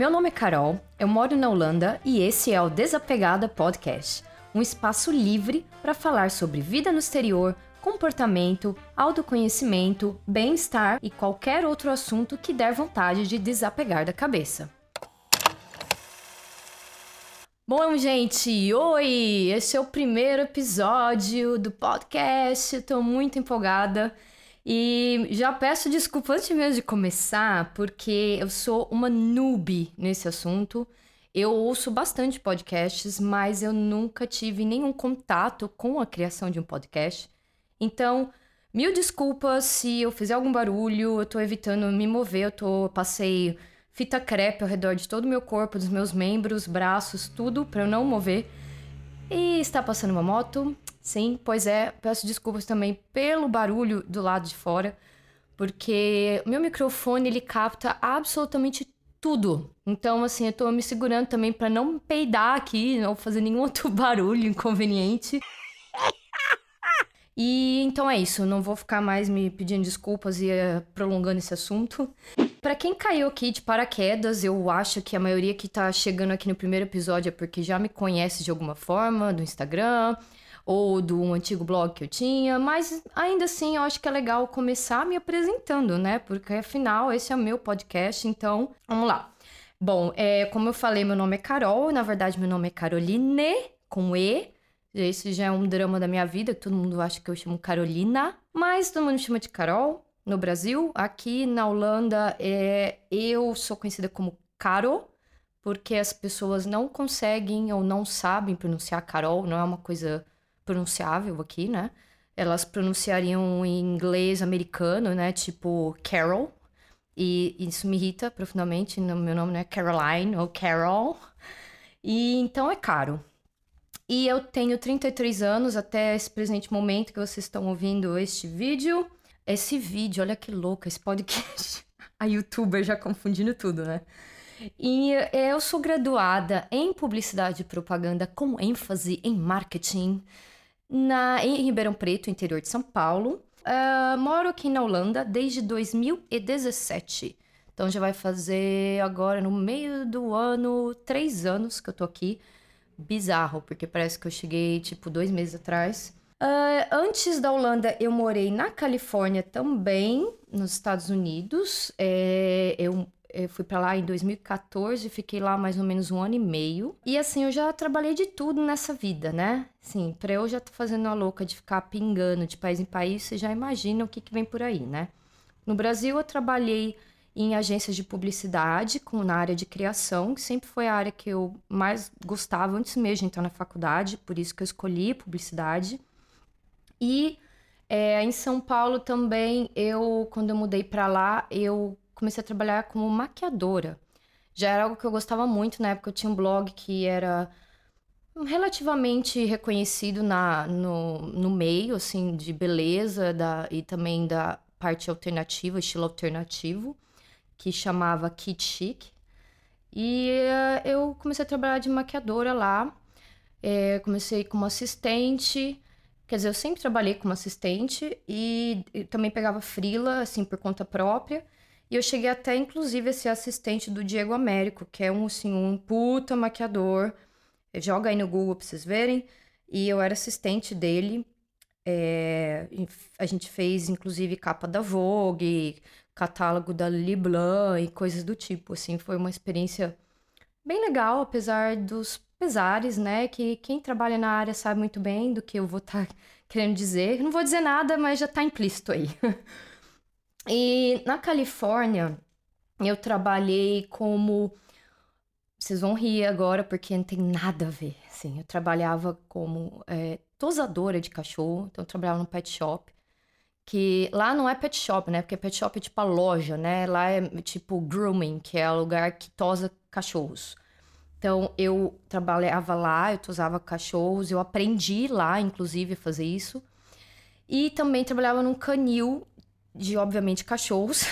Meu nome é Carol, eu moro na Holanda e esse é o Desapegada Podcast, um espaço livre para falar sobre vida no exterior, comportamento, autoconhecimento, bem-estar e qualquer outro assunto que der vontade de desapegar da cabeça. Bom, gente, oi! Esse é o primeiro episódio do podcast, tô muito empolgada. E já peço desculpa antes mesmo de começar, porque eu sou uma noob nesse assunto. Eu ouço bastante podcasts, mas eu nunca tive nenhum contato com a criação de um podcast. Então, mil desculpas se eu fizer algum barulho, eu tô evitando me mover, eu tô passei fita crepe ao redor de todo o meu corpo, dos meus membros, braços, tudo para eu não mover. E está passando uma moto, Sim, pois é. Peço desculpas também pelo barulho do lado de fora, porque meu microfone ele capta absolutamente tudo. Então, assim, eu tô me segurando também para não peidar aqui ou fazer nenhum outro barulho inconveniente. E então é isso, não vou ficar mais me pedindo desculpas e uh, prolongando esse assunto. Para quem caiu aqui de paraquedas, eu acho que a maioria que tá chegando aqui no primeiro episódio é porque já me conhece de alguma forma, do Instagram, ou do antigo blog que eu tinha, mas ainda assim eu acho que é legal começar me apresentando, né? Porque afinal esse é o meu podcast, então vamos lá. Bom, é, como eu falei, meu nome é Carol, na verdade meu nome é Caroline, com E. Esse já é um drama da minha vida, todo mundo acha que eu chamo Carolina, mas todo mundo me chama de Carol no Brasil. Aqui na Holanda, é, eu sou conhecida como Caro, porque as pessoas não conseguem ou não sabem pronunciar Carol, não é uma coisa pronunciável aqui, né? Elas pronunciariam em inglês americano, né? Tipo Carol. E isso me irrita profundamente. Meu nome não é Caroline ou Carol. E então é caro. E eu tenho 33 anos até esse presente momento que vocês estão ouvindo este vídeo. Esse vídeo, olha que louco, esse podcast. A youtuber já confundindo tudo, né? E eu sou graduada em publicidade e propaganda com ênfase em marketing na, em Ribeirão Preto, interior de São Paulo. Uh, moro aqui na Holanda desde 2017. Então já vai fazer agora, no meio do ano, três anos que eu tô aqui. Bizarro, porque parece que eu cheguei, tipo, dois meses atrás. Uh, antes da Holanda, eu morei na Califórnia também, nos Estados Unidos. É, eu eu fui para lá em 2014, fiquei lá mais ou menos um ano e meio. E assim, eu já trabalhei de tudo nessa vida, né? Sim, pra eu já tô fazendo a louca de ficar pingando de país em país, você já imagina o que, que vem por aí, né? No Brasil, eu trabalhei em agências de publicidade, com, na área de criação, que sempre foi a área que eu mais gostava antes mesmo de entrar na faculdade, por isso que eu escolhi publicidade. E é, em São Paulo também, eu, quando eu mudei para lá, eu comecei a trabalhar como maquiadora. Já era algo que eu gostava muito, na época eu tinha um blog que era relativamente reconhecido na, no, no meio, assim, de beleza da, e também da parte alternativa, estilo alternativo, que chamava Kit Chic. E uh, eu comecei a trabalhar de maquiadora lá. É, comecei como assistente, quer dizer, eu sempre trabalhei como assistente e, também pegava frila, assim, por conta própria. E eu cheguei até, inclusive, a ser assistente do Diego Américo, que é um, assim, um puta maquiador. Joga aí no Google pra vocês verem. E eu era assistente dele. É, a gente fez, inclusive, capa da Vogue, catálogo da Lili Blanc e coisas do tipo. Assim, foi uma experiência bem legal, apesar dos pesares, né? Que quem trabalha na área sabe muito bem do que eu vou estar tá querendo dizer. Não vou dizer nada, mas já tá implícito aí. E na Califórnia, eu trabalhei como. Vocês vão rir agora porque não tem nada a ver. Assim, eu trabalhava como é, tosadora de cachorro, então eu trabalhava no pet shop. Que lá não é pet shop, né? Porque pet shop é tipo a loja, né? Lá é tipo grooming, que é o lugar que tosa cachorros. Então eu trabalhava lá, eu tosava cachorros, eu aprendi lá, inclusive, a fazer isso. E também trabalhava num canil de, obviamente, cachorros.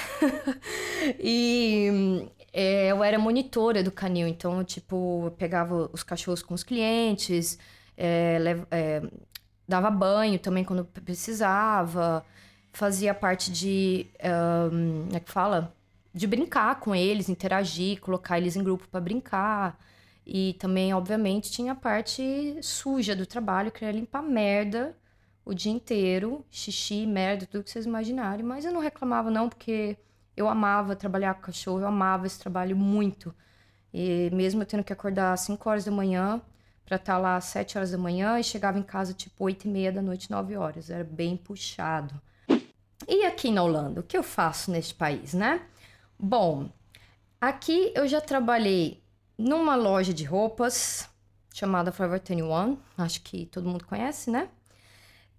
e é, eu era monitora do canil, então, tipo, eu pegava os cachorros com os clientes, é, é, dava banho também quando precisava, fazia parte de. Um, como é que fala? De brincar com eles, interagir, colocar eles em grupo para brincar. E também, obviamente, tinha a parte suja do trabalho, que era limpar merda o dia inteiro, xixi, merda, tudo que vocês imaginarem. Mas eu não reclamava, não, porque eu amava trabalhar com cachorro, eu amava esse trabalho muito. E mesmo eu tendo que acordar às 5 horas da manhã para estar tá lá às 7 horas da manhã e chegava em casa tipo 8 e meia da noite, 9 horas. Era bem puxado. E aqui na Holanda, o que eu faço neste país, né? Bom, aqui eu já trabalhei numa loja de roupas chamada Forever 21, acho que todo mundo conhece, né?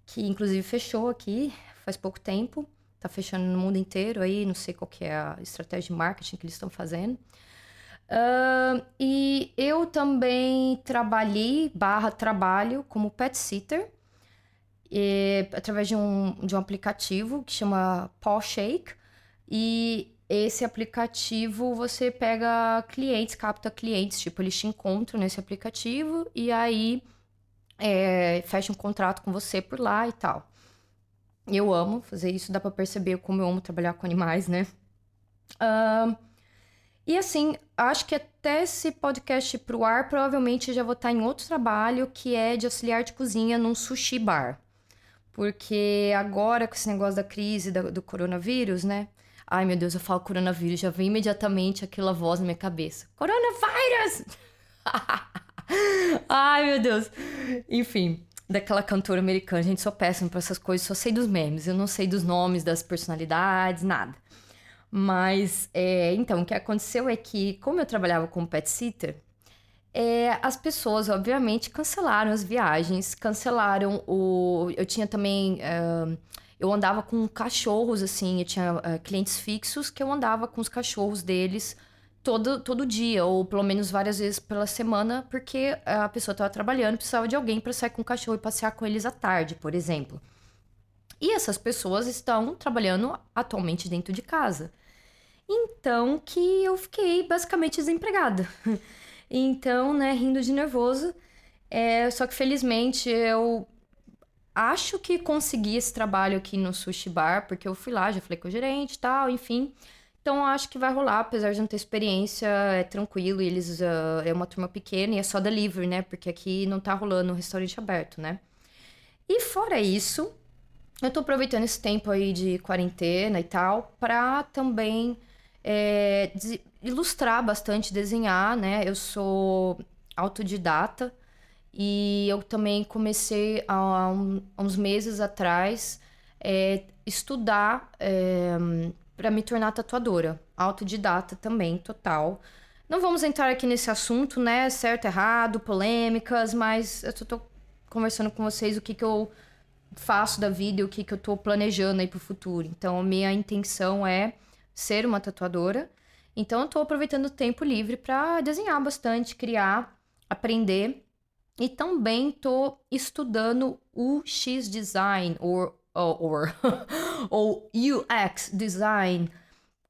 Que inclusive fechou aqui faz pouco tempo, tá fechando no mundo inteiro aí, não sei qual que é a estratégia de marketing que eles estão fazendo. Uh, e eu também trabalhei, barra trabalho, como pet sitter, e, através de um, de um aplicativo que chama Paw Shake. E esse aplicativo você pega clientes, capta clientes, tipo, eles te encontram nesse aplicativo e aí é, fecha um contrato com você por lá e tal. Eu amo fazer isso, dá pra perceber como eu amo trabalhar com animais, né? Uh, e assim, acho que até esse podcast pro ar, provavelmente já vou estar em outro trabalho que é de auxiliar de cozinha num sushi bar. Porque agora, com esse negócio da crise do coronavírus, né? Ai, meu Deus, eu falo coronavírus, já vem imediatamente aquela voz na minha cabeça. Coronavírus! Ai, meu Deus. Enfim, daquela cantora americana, gente só péssimo para essas coisas, só sei dos memes, eu não sei dos nomes das personalidades, nada. Mas, é, então, o que aconteceu é que, como eu trabalhava como pet sitter, é, as pessoas, obviamente, cancelaram as viagens, cancelaram o. Eu tinha também. Uh, eu andava com cachorros, assim, eu tinha uh, clientes fixos que eu andava com os cachorros deles todo, todo dia, ou pelo menos várias vezes pela semana, porque a pessoa estava trabalhando, precisava de alguém para sair com o cachorro e passear com eles à tarde, por exemplo. E essas pessoas estão trabalhando atualmente dentro de casa. Então que eu fiquei basicamente desempregada. então, né, rindo de nervoso. É, só que felizmente eu acho que consegui esse trabalho aqui no sushi bar, porque eu fui lá, já falei com o gerente e tal, enfim. Então acho que vai rolar, apesar de não ter experiência, é tranquilo, eles uh, é uma turma pequena e é só delivery, né? Porque aqui não tá rolando um restaurante aberto, né? E fora isso, eu tô aproveitando esse tempo aí de quarentena e tal, pra também é, ilustrar bastante, desenhar, né? Eu sou autodidata, e eu também comecei há, há uns meses atrás é, estudar é, para me tornar tatuadora. Autodidata também, total. Não vamos entrar aqui nesse assunto, né? Certo, errado, polêmicas, mas eu tô, tô conversando com vocês o que, que eu faço da vida e o que, que eu tô planejando aí pro futuro. Então, a minha intenção é ser uma tatuadora. Então, eu tô aproveitando o tempo livre para desenhar bastante, criar, aprender e também tô estudando o X design ou ou, ou UX design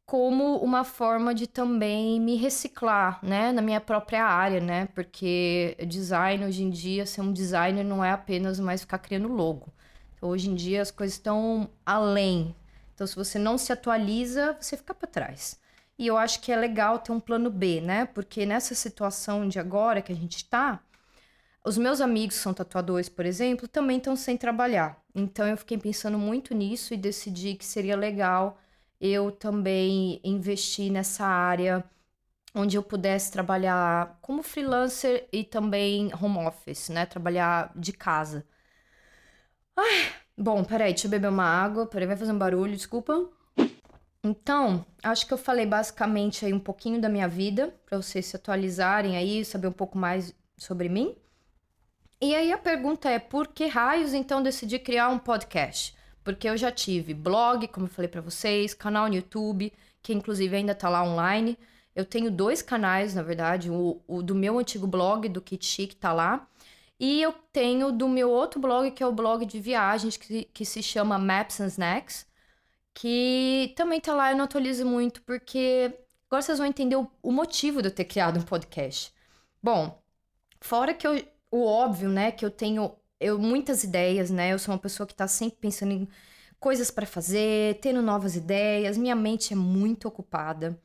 como uma forma de também me reciclar, né, na minha própria área, né? Porque design hoje em dia, ser um designer não é apenas mais ficar criando logo. Então, hoje em dia as coisas estão além. Então, se você não se atualiza, você fica para trás. E eu acho que é legal ter um plano B, né? Porque nessa situação de agora que a gente está, os meus amigos são tatuadores, por exemplo, também estão sem trabalhar. Então eu fiquei pensando muito nisso e decidi que seria legal eu também investir nessa área onde eu pudesse trabalhar como freelancer e também home office, né? Trabalhar de casa. Ai, bom, peraí, deixa eu beber uma água. Peraí, vai fazer um barulho, desculpa. Então, acho que eu falei basicamente aí um pouquinho da minha vida, para vocês se atualizarem aí, saber um pouco mais sobre mim. E aí a pergunta é: por que raios então decidi criar um podcast? Porque eu já tive blog, como eu falei para vocês, canal no YouTube, que inclusive ainda tá lá online. Eu tenho dois canais, na verdade, o, o do meu antigo blog, do Kit Chic, tá lá. E eu tenho do meu outro blog, que é o blog de viagens, que, que se chama Maps and Snacks, que também tá lá, eu não atualizo muito, porque agora vocês vão entender o, o motivo de eu ter criado um podcast. Bom, fora que eu o óbvio, né, que eu tenho eu muitas ideias, né? Eu sou uma pessoa que tá sempre pensando em coisas para fazer, tendo novas ideias. Minha mente é muito ocupada.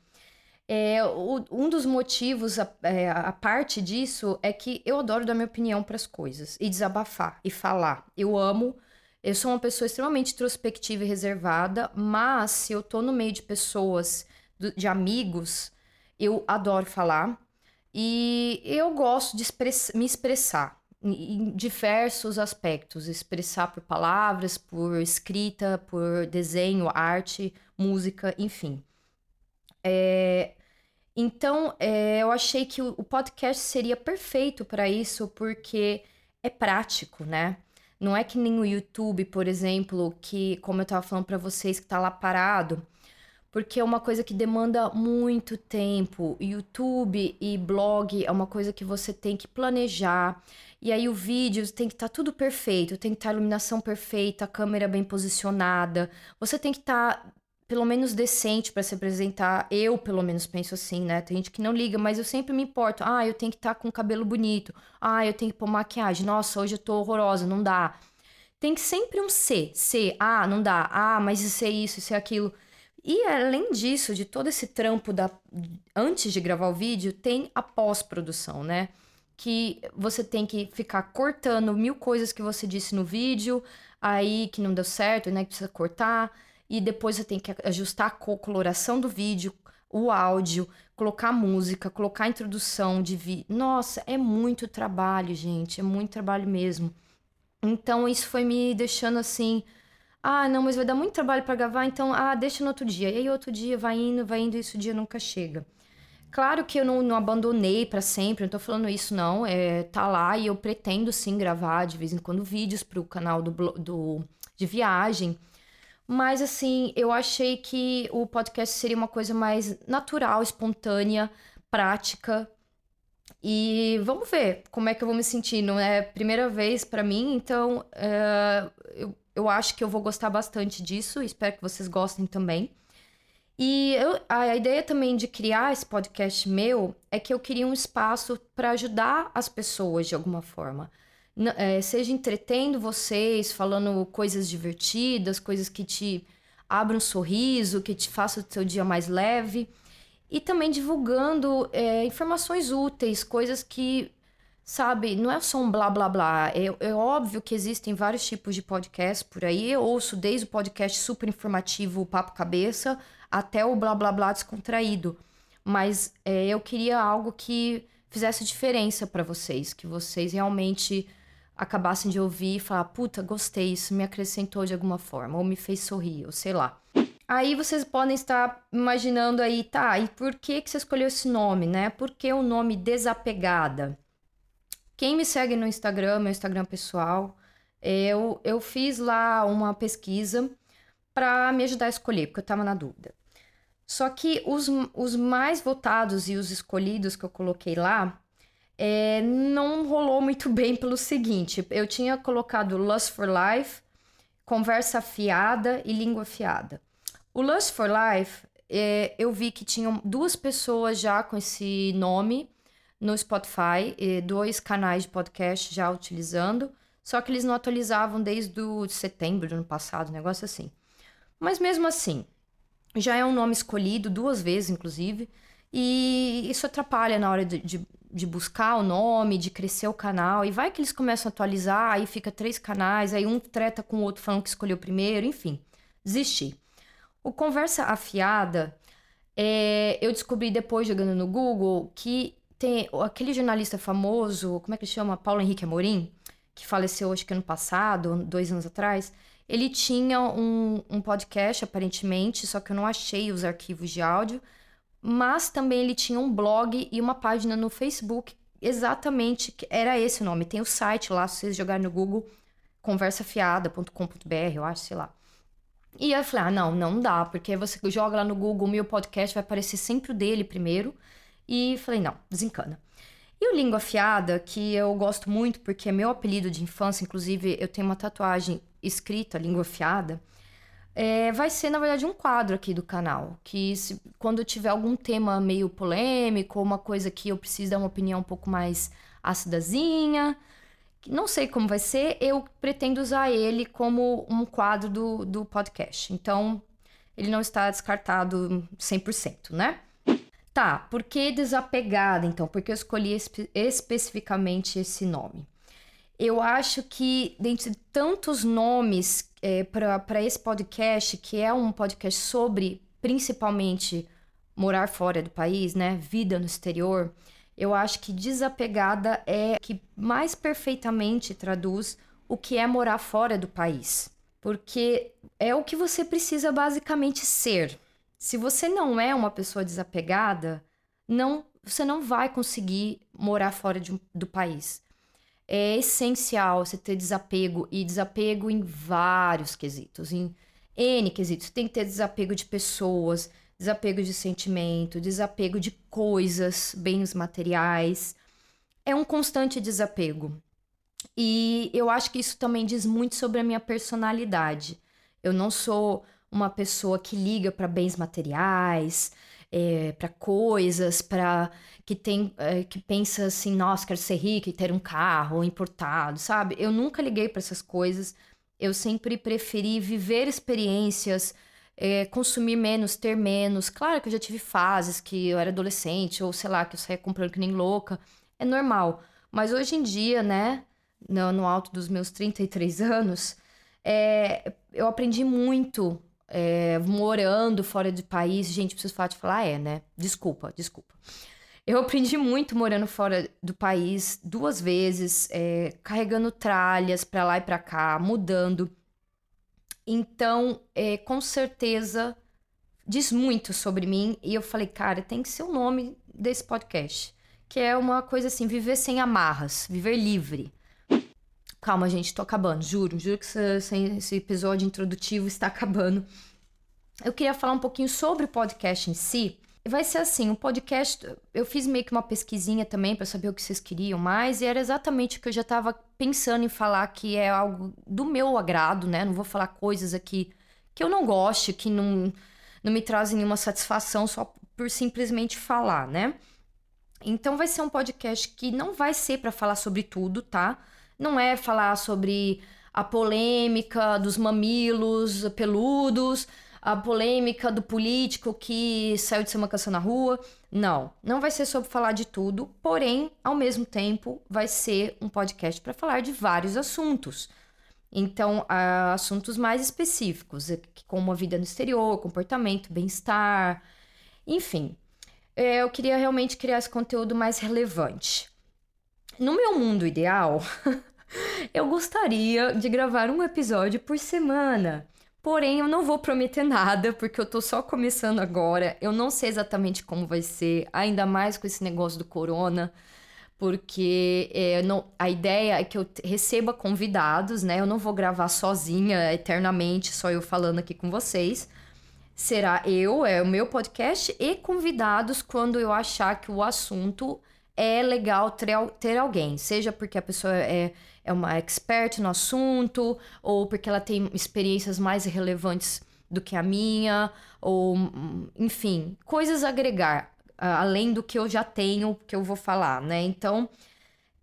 É, o, um dos motivos, a, é, a, parte disso, é que eu adoro dar minha opinião para as coisas e desabafar e falar. Eu amo. Eu sou uma pessoa extremamente introspectiva e reservada, mas se eu tô no meio de pessoas, de amigos, eu adoro falar e eu gosto de express, me expressar em diversos aspectos, expressar por palavras, por escrita, por desenho, arte, música, enfim. É, então, é, eu achei que o, podcast seria perfeito para isso, porque é prático, né? Não é que nem o YouTube, por exemplo, que, como eu estava falando para vocês, que está lá parado, porque é uma coisa que demanda muito tempo. YouTube e blog é uma coisa que você tem que planejar. E aí o vídeo tem que estar tá tudo perfeito, tem que estar tá iluminação perfeita, a câmera bem posicionada. Você tem que estar tá pelo menos decente para se apresentar. Eu, pelo menos, penso assim, né? Tem gente que não liga, mas eu sempre me importo. Ah, eu tenho que estar tá com cabelo bonito. Ah, eu tenho que pôr maquiagem. Nossa, hoje eu tô horrorosa, não dá. Tem que sempre um C. C, ah, não dá. Ah, mas isso é isso, isso é aquilo. E além disso, de todo esse trampo da antes de gravar o vídeo, tem a pós-produção, né? Que você tem que ficar cortando mil coisas que você disse no vídeo, aí que não deu certo, né? Que precisa cortar e depois você tem que ajustar a coloração do vídeo, o áudio, colocar música, colocar introdução de vídeo. Nossa, é muito trabalho, gente, é muito trabalho mesmo. Então isso foi me deixando assim, ah, não, mas vai dar muito trabalho para gravar, então ah, deixa no outro dia. E aí outro dia vai indo, vai indo, e esse dia nunca chega. Claro que eu não, não abandonei para sempre, não tô falando isso não, é, tá lá e eu pretendo sim gravar de vez em quando vídeos pro canal do, do de viagem. Mas assim, eu achei que o podcast seria uma coisa mais natural, espontânea, prática. E vamos ver como é que eu vou me sentir. Não é primeira vez para mim, então é, eu, eu acho que eu vou gostar bastante disso. Espero que vocês gostem também. E eu, a ideia também de criar esse podcast meu é que eu queria um espaço para ajudar as pessoas de alguma forma é, seja entretendo vocês, falando coisas divertidas, coisas que te abram um sorriso, que te façam o seu dia mais leve. E também divulgando é, informações úteis, coisas que, sabe, não é só um blá blá blá. É, é óbvio que existem vários tipos de podcast por aí. Eu ouço desde o podcast super informativo, Papo Cabeça, até o blá blá blá descontraído. Mas é, eu queria algo que fizesse diferença para vocês, que vocês realmente acabassem de ouvir e falar: puta, gostei, isso me acrescentou de alguma forma, ou me fez sorrir, ou sei lá. Aí vocês podem estar imaginando aí, tá, e por que, que você escolheu esse nome, né? Por que o nome Desapegada? Quem me segue no Instagram, meu Instagram pessoal, eu, eu fiz lá uma pesquisa para me ajudar a escolher, porque eu estava na dúvida. Só que os, os mais votados e os escolhidos que eu coloquei lá é, não rolou muito bem pelo seguinte: eu tinha colocado Lust for Life, Conversa Fiada e Língua Fiada. O Lust for Life, é, eu vi que tinham duas pessoas já com esse nome no Spotify, dois canais de podcast já utilizando, só que eles não atualizavam desde o setembro do ano passado, um negócio assim. Mas mesmo assim, já é um nome escolhido duas vezes, inclusive, e isso atrapalha na hora de, de de buscar o nome, de crescer o canal. E vai que eles começam a atualizar, aí fica três canais, aí um treta com o outro falando que escolheu primeiro, enfim, desisti. O Conversa Afiada, é, eu descobri depois jogando no Google que tem aquele jornalista famoso, como é que chama? Paulo Henrique Amorim, que faleceu acho que ano passado, dois anos atrás. Ele tinha um, um podcast, aparentemente, só que eu não achei os arquivos de áudio mas também ele tinha um blog e uma página no Facebook, exatamente, era esse o nome. Tem o site lá, se vocês jogarem no Google, conversafiada.com.br, eu acho, sei lá. E eu falei, ah, não, não dá, porque você joga lá no Google, meu podcast vai aparecer sempre o dele primeiro. E falei, não, desencana. E o Língua Afiada, que eu gosto muito porque é meu apelido de infância, inclusive eu tenho uma tatuagem escrita, Língua Afiada, é, vai ser, na verdade, um quadro aqui do canal. Que se, quando tiver algum tema meio polêmico, uma coisa que eu preciso dar uma opinião um pouco mais ácidazinha, Não sei como vai ser, eu pretendo usar ele como um quadro do, do podcast. Então, ele não está descartado 100%, né? Tá, por que desapegada então? Porque eu escolhi espe especificamente esse nome. Eu acho que, dentre tantos nomes é, para esse podcast, que é um podcast sobre principalmente morar fora do país, né? Vida no exterior, eu acho que desapegada é que mais perfeitamente traduz o que é morar fora do país. Porque é o que você precisa basicamente ser. Se você não é uma pessoa desapegada, não, você não vai conseguir morar fora de, do país. É essencial você ter desapego e desapego em vários quesitos, em N quesitos. Você tem que ter desapego de pessoas, desapego de sentimento, desapego de coisas, bens materiais. É um constante desapego. E eu acho que isso também diz muito sobre a minha personalidade. Eu não sou uma pessoa que liga para bens materiais, é, para coisas, para que tem é, que pensa assim, nossa, quero ser rica e ter um carro importado, sabe? Eu nunca liguei para essas coisas. Eu sempre preferi viver experiências, é, consumir menos, ter menos. Claro que eu já tive fases que eu era adolescente ou sei lá que eu saía comprando que nem louca, é normal. Mas hoje em dia, né, no, no alto dos meus 33 anos, é, eu aprendi muito é, morando fora do país. Gente, preciso falar de falar, é, né? Desculpa, desculpa. Eu aprendi muito morando fora do país duas vezes, é, carregando tralhas para lá e para cá, mudando. Então, é, com certeza, diz muito sobre mim. E eu falei, cara, tem que ser o nome desse podcast. Que é uma coisa assim, viver sem amarras, viver livre. Calma, gente, tô acabando, juro, juro que esse, episódio introdutivo está acabando. Eu queria falar um pouquinho sobre o podcast em si. Vai ser assim, o podcast, eu fiz meio que uma pesquisinha também para saber o que vocês queriam mais, e era exatamente o que eu já estava pensando em falar, que é algo do meu agrado, né? Não vou falar coisas aqui que eu não goste, que não, não me trazem nenhuma satisfação só por simplesmente falar, né? Então vai ser um podcast que não vai ser para falar sobre tudo, tá? Não é falar sobre a polêmica dos mamilos peludos, a polêmica do político que saiu de ser uma canção na rua. Não, não vai ser sobre falar de tudo, porém, ao mesmo tempo, vai ser um podcast para falar de vários assuntos. Então, assuntos mais específicos, é, como a vida no exterior, comportamento, bem-estar, enfim. É, eu queria realmente criar esse conteúdo mais relevante. No meu mundo ideal, eu gostaria de gravar um episódio por semana. Porém, eu não vou prometer nada, porque eu tô só começando agora. Eu não sei exatamente como vai ser, ainda mais com esse negócio do corona, porque é, não, a ideia é que eu receba convidados, né? Eu não vou gravar sozinha eternamente, só eu falando aqui com vocês. Será eu, é o meu podcast, e convidados quando eu achar que o assunto é legal ter, ter alguém, seja porque a pessoa é, é uma expert no assunto, ou porque ela tem experiências mais relevantes do que a minha, ou enfim, coisas a agregar, além do que eu já tenho, que eu vou falar, né? Então,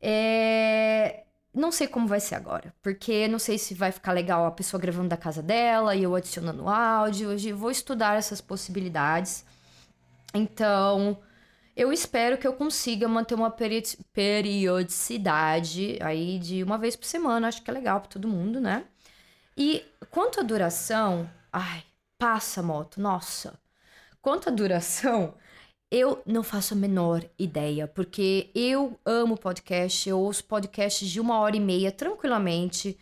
é... não sei como vai ser agora, porque não sei se vai ficar legal a pessoa gravando da casa dela e eu adicionando áudio, hoje vou estudar essas possibilidades. Então, eu espero que eu consiga manter uma periodicidade aí de uma vez por semana. Acho que é legal para todo mundo, né? E quanto à duração, ai, passa moto, nossa. Quanto à duração, eu não faço a menor ideia, porque eu amo podcast, eu ouço podcasts de uma hora e meia tranquilamente.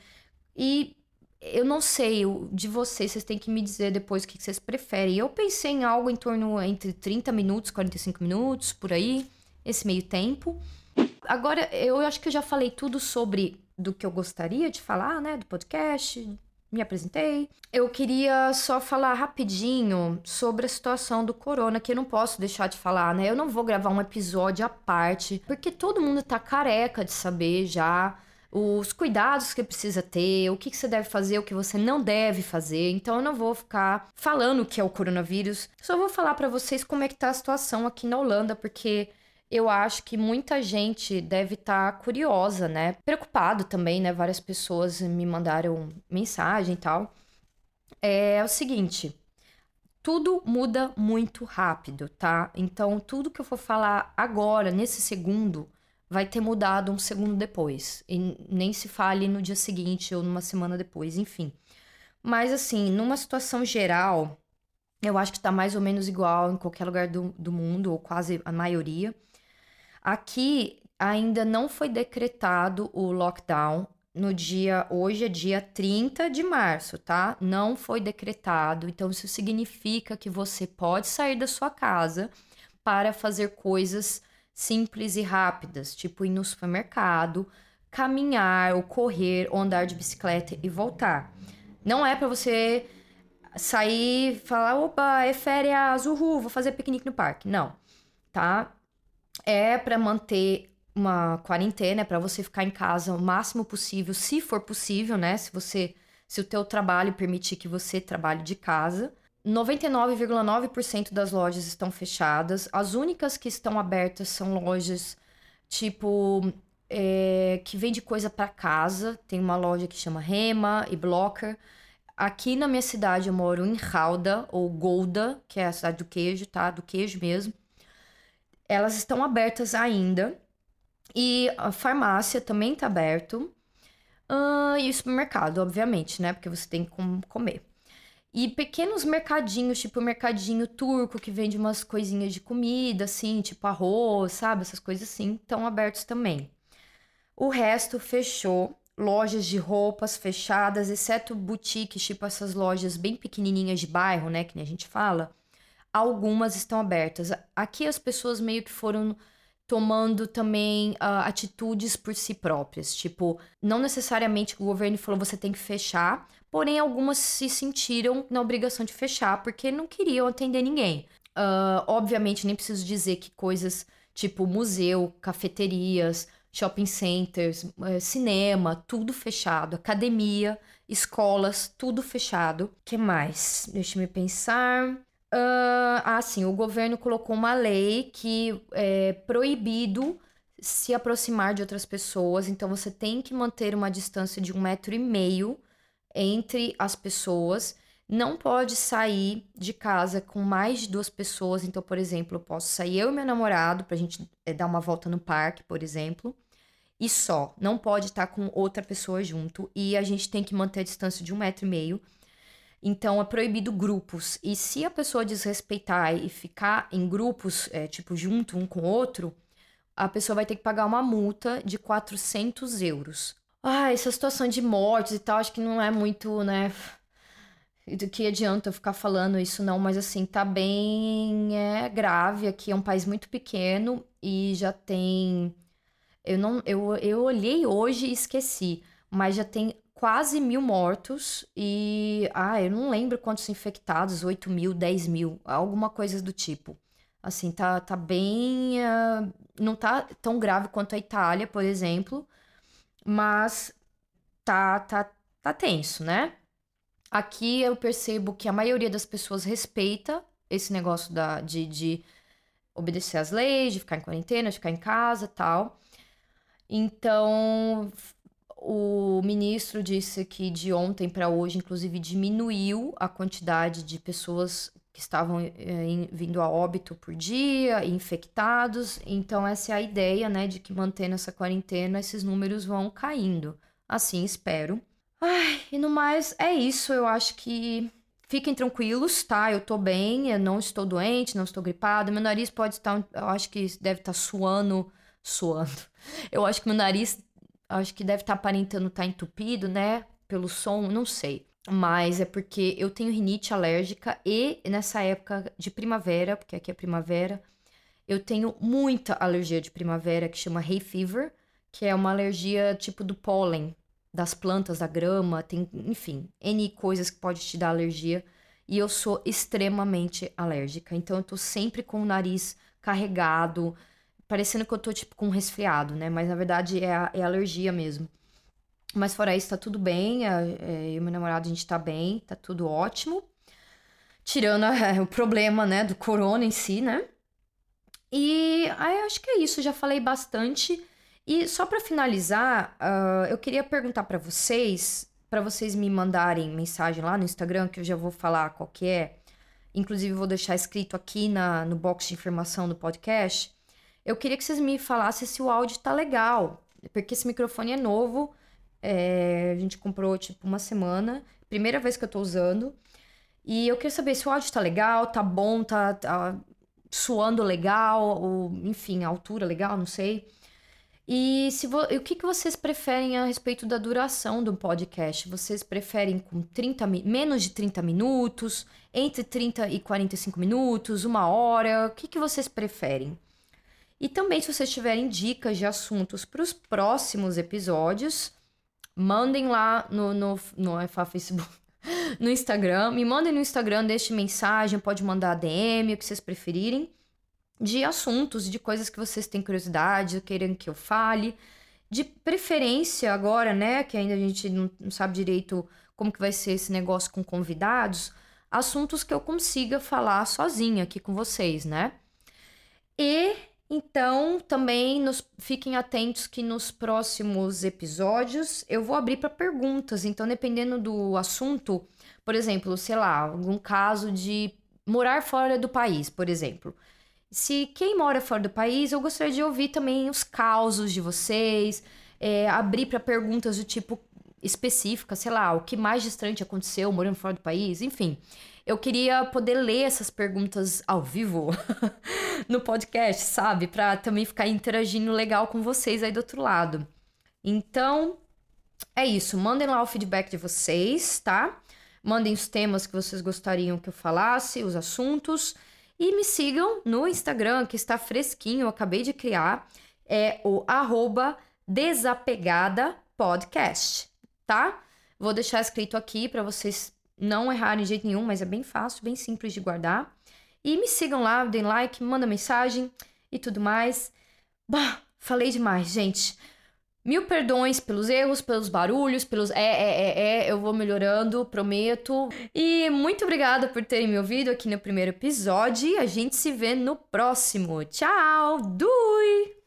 E eu não sei, de vocês, vocês têm que me dizer depois o que vocês preferem. Eu pensei em algo em torno entre 30 minutos, 45 minutos, por aí, esse meio tempo. Agora, eu acho que eu já falei tudo sobre do que eu gostaria de falar, né, do podcast, me apresentei. Eu queria só falar rapidinho sobre a situação do corona, que eu não posso deixar de falar, né? Eu não vou gravar um episódio à parte, porque todo mundo tá careca de saber já os cuidados que precisa ter, o que, que você deve fazer, o que você não deve fazer. Então eu não vou ficar falando o que é o coronavírus, só vou falar para vocês como é que tá a situação aqui na Holanda, porque eu acho que muita gente deve estar tá curiosa, né? Preocupado também, né? Várias pessoas me mandaram mensagem e tal. É o seguinte, tudo muda muito rápido, tá? Então, tudo que eu for falar agora, nesse segundo, vai ter mudado um segundo depois. E nem se fale no dia seguinte ou numa semana depois, enfim. Mas, assim, numa situação geral, eu acho que tá mais ou menos igual em qualquer lugar do, do mundo, ou quase a maioria. Aqui ainda não foi decretado o lockdown no dia hoje é dia 30 de março, tá? Não foi decretado. Então isso significa que você pode sair da sua casa para fazer coisas simples e rápidas, tipo ir no supermercado, caminhar, ou correr, ou andar de bicicleta e voltar. Não é para você sair e falar, opa, é férias, uhul, vou fazer piquenique no parque. Não, tá? é para manter uma quarentena, é para você ficar em casa o máximo possível, se for possível, né? Se você se o teu trabalho permitir que você trabalhe de casa. 99,9% das lojas estão fechadas. As únicas que estão abertas são lojas tipo é, que vende coisa para casa. Tem uma loja que chama Rema e Blocker. Aqui na minha cidade eu moro em Rauda ou Golda, que é a cidade do queijo, tá? Do queijo mesmo elas estão abertas ainda. E a farmácia também está aberto. Uh, e o supermercado, obviamente, né? Porque você tem que comer. E pequenos mercadinhos, tipo o mercadinho turco, que vende umas coisinhas de comida, assim, tipo arroz, sabe? Essas coisas assim, estão abertos também. O resto fechou. Lojas de roupas fechadas, exceto boutiques, tipo essas lojas bem pequenininhas de bairro, né? Que a gente fala algumas estão abertas. Aqui as pessoas meio que foram tomando também uh, atitudes por si próprias. Tipo, não necessariamente o governo falou você tem que fechar, porém algumas se sentiram na obrigação de fechar porque não queriam atender ninguém. Uh, obviamente, nem preciso dizer que coisas tipo museu, cafeterias, shopping centers, uh, cinema, tudo fechado, academia, escolas, tudo fechado. que mais? Deixa me pensar. Uh, ah, sim, o governo colocou uma lei que é proibido se aproximar de outras pessoas, então você tem que manter uma distância de um metro e meio entre as pessoas. Não pode sair de casa com mais de duas pessoas. Então, por exemplo, eu posso sair eu e meu namorado pra gente é, dar uma volta no parque, por exemplo, e só. Não pode estar com outra pessoa junto. E a gente tem que manter a distância de um metro e meio. Então é proibido grupos. E se a pessoa desrespeitar e ficar em grupos, é, tipo, junto um com o outro, a pessoa vai ter que pagar uma multa de 400 euros. Ah, essa situação de mortes e tal, acho que não é muito, né? Do que adianta eu ficar falando isso, não, mas assim, tá bem é, grave. Aqui é um país muito pequeno e já tem. Eu não. Eu, eu olhei hoje e esqueci, mas já tem quase mil mortos e. Ah, eu não lembro quantos infectados 8 mil, 10 mil, alguma coisa do tipo. Assim, tá, tá bem. Uh, não tá tão grave quanto a Itália, por exemplo, mas tá, tá, tá tenso, né? Aqui eu percebo que a maioria das pessoas respeita esse negócio da, de, de obedecer às leis, de ficar em quarentena, de ficar em casa tal. Então, o ministro disse que de ontem para hoje, inclusive, diminuiu a quantidade de pessoas que estavam eh, vindo a óbito por dia, infectados. Então, essa é a ideia, né, de que mantendo essa quarentena, esses números vão caindo. Assim espero. Ai, e no mais, é isso. Eu acho que fiquem tranquilos, tá? Eu tô bem, eu não estou doente, não estou gripada. Meu nariz pode estar, eu acho que deve estar suando, suando. Eu acho que meu nariz acho que deve estar aparentando estar entupido, né? Pelo som, não sei. Mas é porque eu tenho rinite alérgica e nessa época de primavera, porque aqui é primavera, eu tenho muita alergia de primavera que chama hay fever, que é uma alergia tipo do pólen das plantas, da grama, tem, enfim, N coisas que pode te dar alergia. E eu sou extremamente alérgica, então eu tô sempre com o nariz carregado, parecendo que eu tô, tipo, com um resfriado, né? Mas na verdade é, é alergia mesmo. Mas fora isso, tá tudo bem. É, eu e meu namorado, a gente tá bem, tá tudo ótimo. Tirando o problema, né, do corona em si, né? E aí acho que é isso, já falei bastante. E só para finalizar, uh, eu queria perguntar para vocês, para vocês me mandarem mensagem lá no Instagram, que eu já vou falar qual que é. Inclusive, vou deixar escrito aqui na, no box de informação do podcast. Eu queria que vocês me falassem se o áudio tá legal. Porque esse microfone é novo. É, a gente comprou, tipo, uma semana. Primeira vez que eu tô usando. E eu queria saber se o áudio tá legal, tá bom, tá, tá suando legal, ou, enfim, a altura legal, não sei. E se vo... o que, que vocês preferem a respeito da duração do podcast? Vocês preferem com 30 menos de 30 minutos, entre 30 e 45 minutos, uma hora? O que, que vocês preferem? E também, se vocês tiverem dicas de assuntos para os próximos episódios, mandem lá no, no, no é Facebook, no Instagram. Me mandem no Instagram, deixe mensagem, pode mandar DM, o que vocês preferirem de assuntos, de coisas que vocês têm curiosidade, querem que eu fale. De preferência agora, né, que ainda a gente não, não sabe direito como que vai ser esse negócio com convidados, assuntos que eu consiga falar sozinha aqui com vocês, né? E então também nos, fiquem atentos que nos próximos episódios eu vou abrir para perguntas. Então, dependendo do assunto, por exemplo, sei lá, algum caso de morar fora do país, por exemplo. Se quem mora fora do país, eu gostaria de ouvir também os causos de vocês, é, abrir para perguntas do tipo específica, sei lá, o que mais distante aconteceu morando fora do país, enfim. Eu queria poder ler essas perguntas ao vivo no podcast, sabe? Para também ficar interagindo legal com vocês aí do outro lado. Então, é isso. Mandem lá o feedback de vocês, tá? Mandem os temas que vocês gostariam que eu falasse, os assuntos. E me sigam no Instagram, que está fresquinho, eu acabei de criar. É o arroba desapegada podcast, tá? Vou deixar escrito aqui para vocês não errarem de jeito nenhum, mas é bem fácil, bem simples de guardar. E me sigam lá, deem like, manda mensagem e tudo mais. Bah, falei demais, gente. Mil perdões pelos erros, pelos barulhos, pelos é, é, é, é, eu vou melhorando, prometo. E muito obrigada por terem me ouvido aqui no primeiro episódio. A gente se vê no próximo. Tchau! Dui!